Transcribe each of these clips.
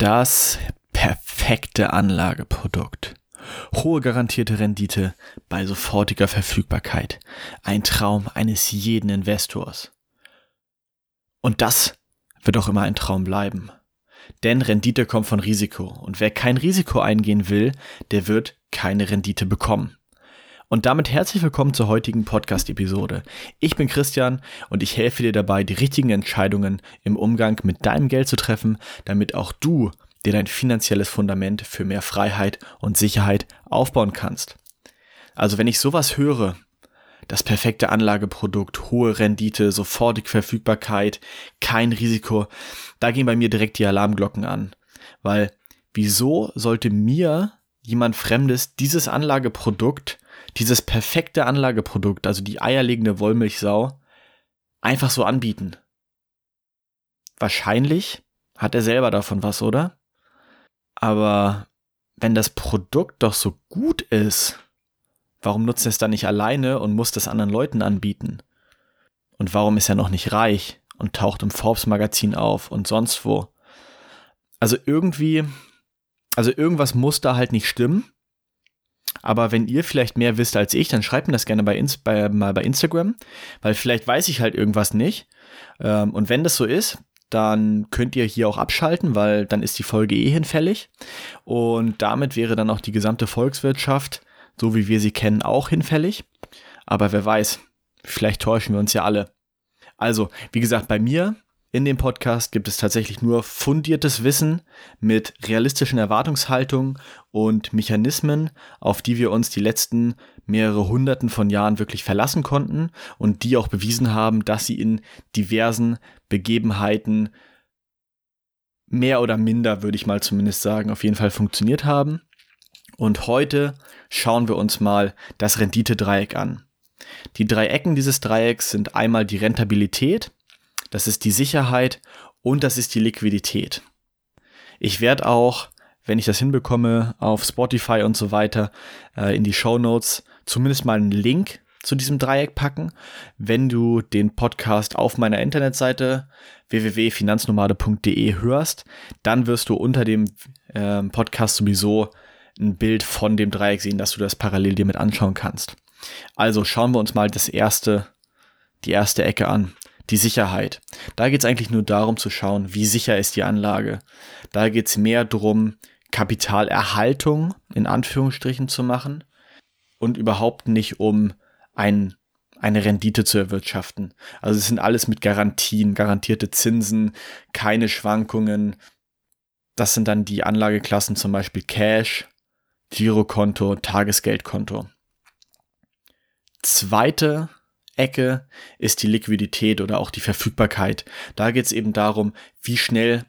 Das perfekte Anlageprodukt. Hohe garantierte Rendite bei sofortiger Verfügbarkeit. Ein Traum eines jeden Investors. Und das wird auch immer ein Traum bleiben. Denn Rendite kommt von Risiko. Und wer kein Risiko eingehen will, der wird keine Rendite bekommen. Und damit herzlich willkommen zur heutigen Podcast-Episode. Ich bin Christian und ich helfe dir dabei, die richtigen Entscheidungen im Umgang mit deinem Geld zu treffen, damit auch du dir dein finanzielles Fundament für mehr Freiheit und Sicherheit aufbauen kannst. Also wenn ich sowas höre, das perfekte Anlageprodukt, hohe Rendite, sofortige Verfügbarkeit, kein Risiko, da gehen bei mir direkt die Alarmglocken an. Weil wieso sollte mir jemand Fremdes dieses Anlageprodukt dieses perfekte Anlageprodukt, also die eierlegende Wollmilchsau, einfach so anbieten. Wahrscheinlich hat er selber davon was, oder? Aber wenn das Produkt doch so gut ist, warum nutzt er es dann nicht alleine und muss das anderen Leuten anbieten? Und warum ist er noch nicht reich und taucht im Forbes-Magazin auf und sonst wo? Also irgendwie, also irgendwas muss da halt nicht stimmen. Aber wenn ihr vielleicht mehr wisst als ich, dann schreibt mir das gerne bei, bei mal bei Instagram, weil vielleicht weiß ich halt irgendwas nicht. Ähm, und wenn das so ist, dann könnt ihr hier auch abschalten, weil dann ist die Folge eh hinfällig. Und damit wäre dann auch die gesamte Volkswirtschaft, so wie wir sie kennen, auch hinfällig. Aber wer weiß, vielleicht täuschen wir uns ja alle. Also, wie gesagt, bei mir in dem Podcast gibt es tatsächlich nur fundiertes Wissen mit realistischen Erwartungshaltungen und Mechanismen, auf die wir uns die letzten mehrere Hunderten von Jahren wirklich verlassen konnten und die auch bewiesen haben, dass sie in diversen Begebenheiten mehr oder minder, würde ich mal zumindest sagen, auf jeden Fall funktioniert haben. Und heute schauen wir uns mal das Renditedreieck an. Die drei Ecken dieses Dreiecks sind einmal die Rentabilität, das ist die Sicherheit und das ist die Liquidität. Ich werde auch, wenn ich das hinbekomme, auf Spotify und so weiter äh, in die Show Notes zumindest mal einen Link zu diesem Dreieck packen. Wenn du den Podcast auf meiner Internetseite www.finanznomade.de hörst, dann wirst du unter dem äh, Podcast sowieso ein Bild von dem Dreieck sehen, dass du das parallel dir mit anschauen kannst. Also schauen wir uns mal das erste, die erste Ecke an die Sicherheit. Da geht es eigentlich nur darum zu schauen, wie sicher ist die Anlage. Da geht es mehr darum, Kapitalerhaltung in Anführungsstrichen zu machen und überhaupt nicht um ein, eine Rendite zu erwirtschaften. Also es sind alles mit Garantien, garantierte Zinsen, keine Schwankungen. Das sind dann die Anlageklassen zum Beispiel Cash, Girokonto, Tagesgeldkonto. Zweite Ecke ist die Liquidität oder auch die Verfügbarkeit. Da geht es eben darum, wie schnell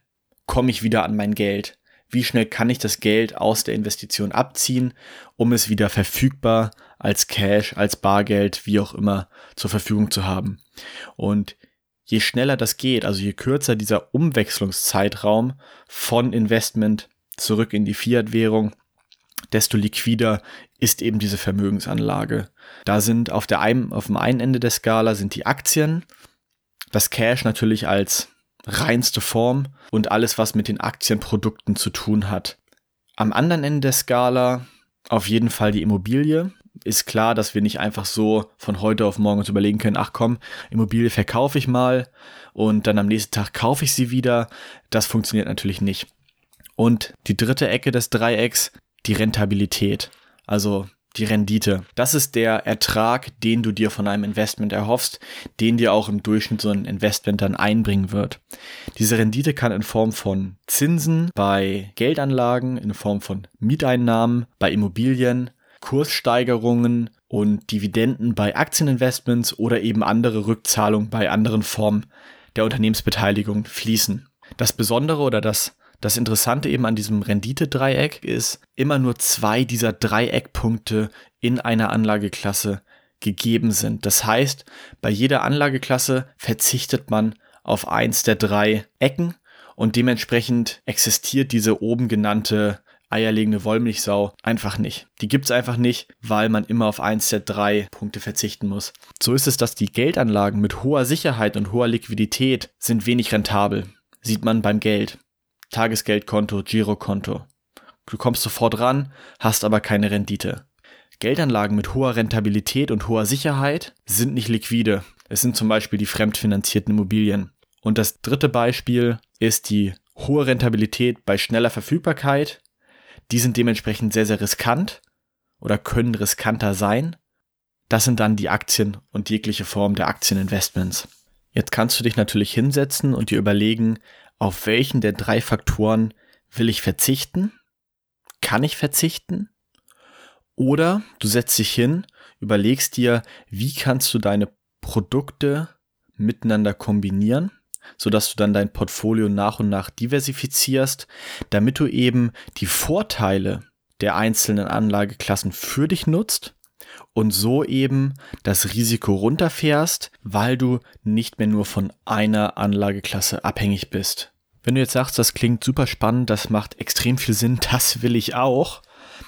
komme ich wieder an mein Geld. Wie schnell kann ich das Geld aus der Investition abziehen, um es wieder verfügbar als Cash, als Bargeld, wie auch immer zur Verfügung zu haben. Und je schneller das geht, also je kürzer dieser Umwechslungszeitraum von Investment zurück in die Fiat-Währung, desto liquider ist eben diese Vermögensanlage. Da sind auf, der einen, auf dem einen Ende der Skala sind die Aktien, das Cash natürlich als reinste Form und alles, was mit den Aktienprodukten zu tun hat. Am anderen Ende der Skala auf jeden Fall die Immobilie. Ist klar, dass wir nicht einfach so von heute auf morgen uns überlegen können, ach komm, Immobilie verkaufe ich mal und dann am nächsten Tag kaufe ich sie wieder. Das funktioniert natürlich nicht. Und die dritte Ecke des Dreiecks die Rentabilität, also die Rendite. Das ist der Ertrag, den du dir von einem Investment erhoffst, den dir auch im Durchschnitt so ein Investment dann einbringen wird. Diese Rendite kann in Form von Zinsen bei Geldanlagen, in Form von Mieteinnahmen bei Immobilien, Kurssteigerungen und Dividenden bei Aktieninvestments oder eben andere Rückzahlungen bei anderen Formen der Unternehmensbeteiligung fließen. Das Besondere oder das das Interessante eben an diesem Renditedreieck ist, immer nur zwei dieser Dreieckpunkte in einer Anlageklasse gegeben sind. Das heißt, bei jeder Anlageklasse verzichtet man auf eins der drei Ecken und dementsprechend existiert diese oben genannte eierlegende Wollmilchsau einfach nicht. Die gibt's einfach nicht, weil man immer auf eins der drei Punkte verzichten muss. So ist es, dass die Geldanlagen mit hoher Sicherheit und hoher Liquidität sind wenig rentabel. Sieht man beim Geld. Tagesgeldkonto, Girokonto. Du kommst sofort ran, hast aber keine Rendite. Geldanlagen mit hoher Rentabilität und hoher Sicherheit sind nicht liquide. Es sind zum Beispiel die fremdfinanzierten Immobilien. Und das dritte Beispiel ist die hohe Rentabilität bei schneller Verfügbarkeit. Die sind dementsprechend sehr, sehr riskant oder können riskanter sein. Das sind dann die Aktien und jegliche Form der Aktieninvestments. Jetzt kannst du dich natürlich hinsetzen und dir überlegen, auf welchen der drei Faktoren will ich verzichten? Kann ich verzichten? Oder du setzt dich hin, überlegst dir, wie kannst du deine Produkte miteinander kombinieren, sodass du dann dein Portfolio nach und nach diversifizierst, damit du eben die Vorteile der einzelnen Anlageklassen für dich nutzt und so eben das Risiko runterfährst, weil du nicht mehr nur von einer Anlageklasse abhängig bist. Wenn du jetzt sagst, das klingt super spannend, das macht extrem viel Sinn, das will ich auch,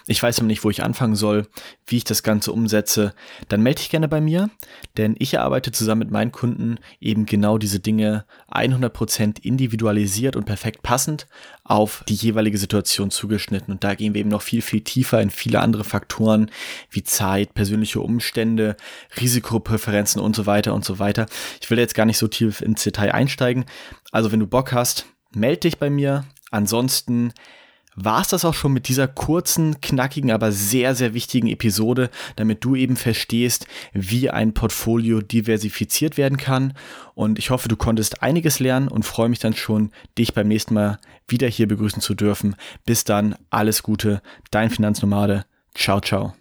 ich weiß aber nicht, wo ich anfangen soll, wie ich das Ganze umsetze, dann melde dich gerne bei mir, denn ich arbeite zusammen mit meinen Kunden eben genau diese Dinge 100% individualisiert und perfekt passend auf die jeweilige Situation zugeschnitten. Und da gehen wir eben noch viel, viel tiefer in viele andere Faktoren wie Zeit, persönliche Umstände, Risikopräferenzen und so weiter und so weiter. Ich will jetzt gar nicht so tief ins Detail einsteigen. Also wenn du Bock hast, melde dich bei mir. Ansonsten war es das auch schon mit dieser kurzen, knackigen, aber sehr, sehr wichtigen Episode, damit du eben verstehst, wie ein Portfolio diversifiziert werden kann. Und ich hoffe, du konntest einiges lernen und freue mich dann schon, dich beim nächsten Mal wieder hier begrüßen zu dürfen. Bis dann, alles Gute, dein Finanznomade. Ciao, ciao.